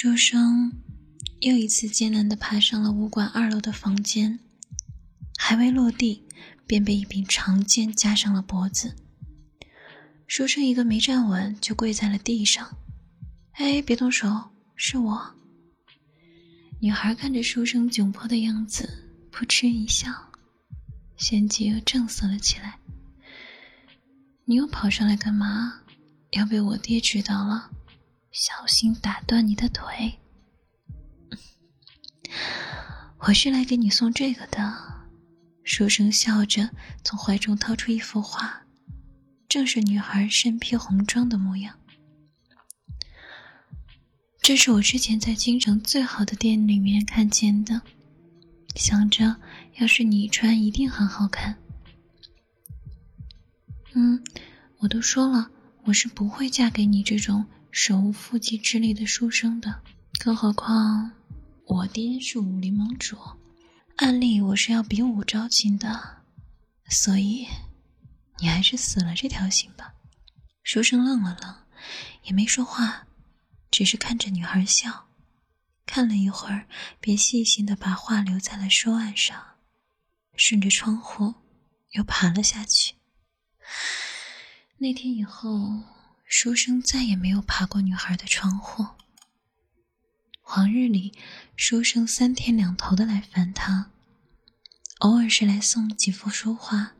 书生又一次艰难地爬上了武馆二楼的房间，还未落地，便被一柄长剑架上了脖子。书生一个没站稳，就跪在了地上。“哎，别动手，是我。”女孩看着书生窘迫的样子，扑哧一笑，旋即又正色了起来。“你又跑上来干嘛？要被我爹知道了，小心打断你的腿。”“我是来给你送这个的。”书生笑着从怀中掏出一幅画。正是女孩身披红妆的模样。这是我之前在京城最好的店里面看见的，想着要是你穿一定很好看。嗯，我都说了，我是不会嫁给你这种手无缚鸡之力的书生的。更何况我爹是武林盟主，按理我是要比武招亲的，所以。你还是死了这条心吧。书生愣了愣，也没说话，只是看着女孩笑。看了一会儿，便细心的把画留在了书案上，顺着窗户又爬了下去。那天以后，书生再也没有爬过女孩的窗户。往日里，书生三天两头的来烦他，偶尔是来送几幅书画。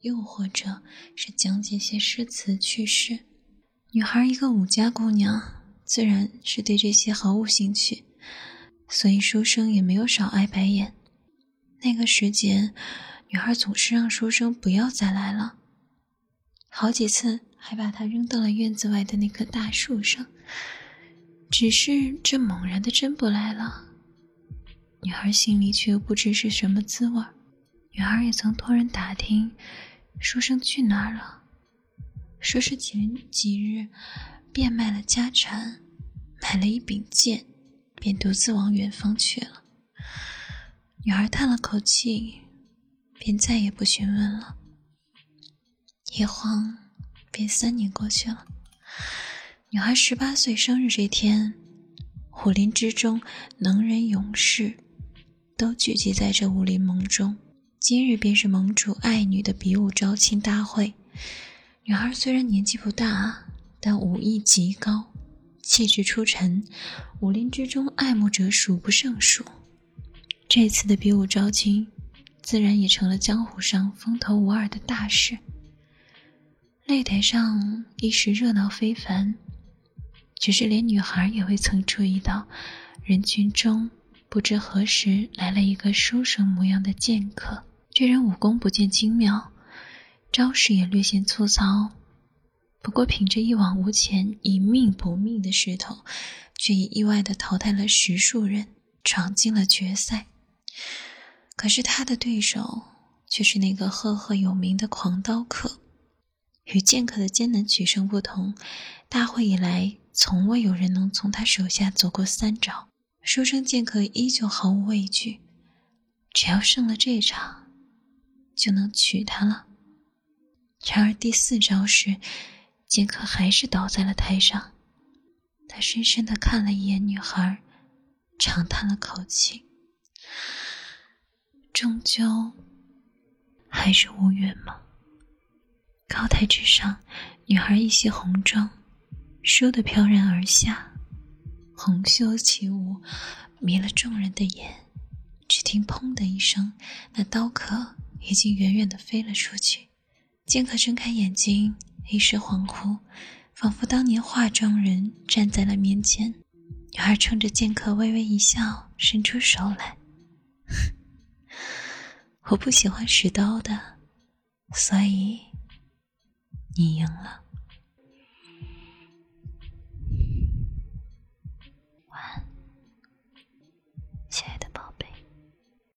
又或者是讲解些诗词趣事，女孩一个武家姑娘，自然是对这些毫无兴趣，所以书生也没有少挨白眼。那个时节，女孩总是让书生不要再来了，好几次还把他扔到了院子外的那棵大树上。只是这猛然的真不来了，女孩心里却又不知是什么滋味。女孩也曾托人打听。书生去哪儿了？说是前几日变卖了家产，买了一柄剑，便独自往远方去了。女孩叹了口气，便再也不询问了。一晃便三年过去了。女孩十八岁生日这天，武林之中能人勇士都聚集在这武林盟中。今日便是盟主爱女的比武招亲大会。女孩虽然年纪不大，但武艺极高，气质出尘，武林之中爱慕者数不胜数。这次的比武招亲，自然也成了江湖上风头无二的大事。擂台上一时热闹非凡，只是连女孩也未曾注意到，人群中不知何时来了一个书生模样的剑客。这人武功不见精妙，招式也略显粗糙，不过凭着一往无前、以命搏命的势头，却也意外的淘汰了十数人，闯进了决赛。可是他的对手却是那个赫赫有名的狂刀客。与剑客的艰难取胜不同，大会以来从未有人能从他手下走过三招。书生剑客依旧毫无畏惧，只要胜了这一场。就能娶她了。然而第四招时，剑客还是倒在了台上。他深深的看了一眼女孩，长叹了口气，终究还是无缘吗？高台之上，女孩一袭红妆，倏地飘然而下，红袖起舞，迷了众人的眼。只听“砰”的一声，那刀客。已经远远的飞了出去，剑客睁开眼睛，一时恍惚，仿佛当年化妆人站在了面前。女孩冲着剑客微微一笑，伸出手来：“ 我不喜欢使刀的，所以你赢了。”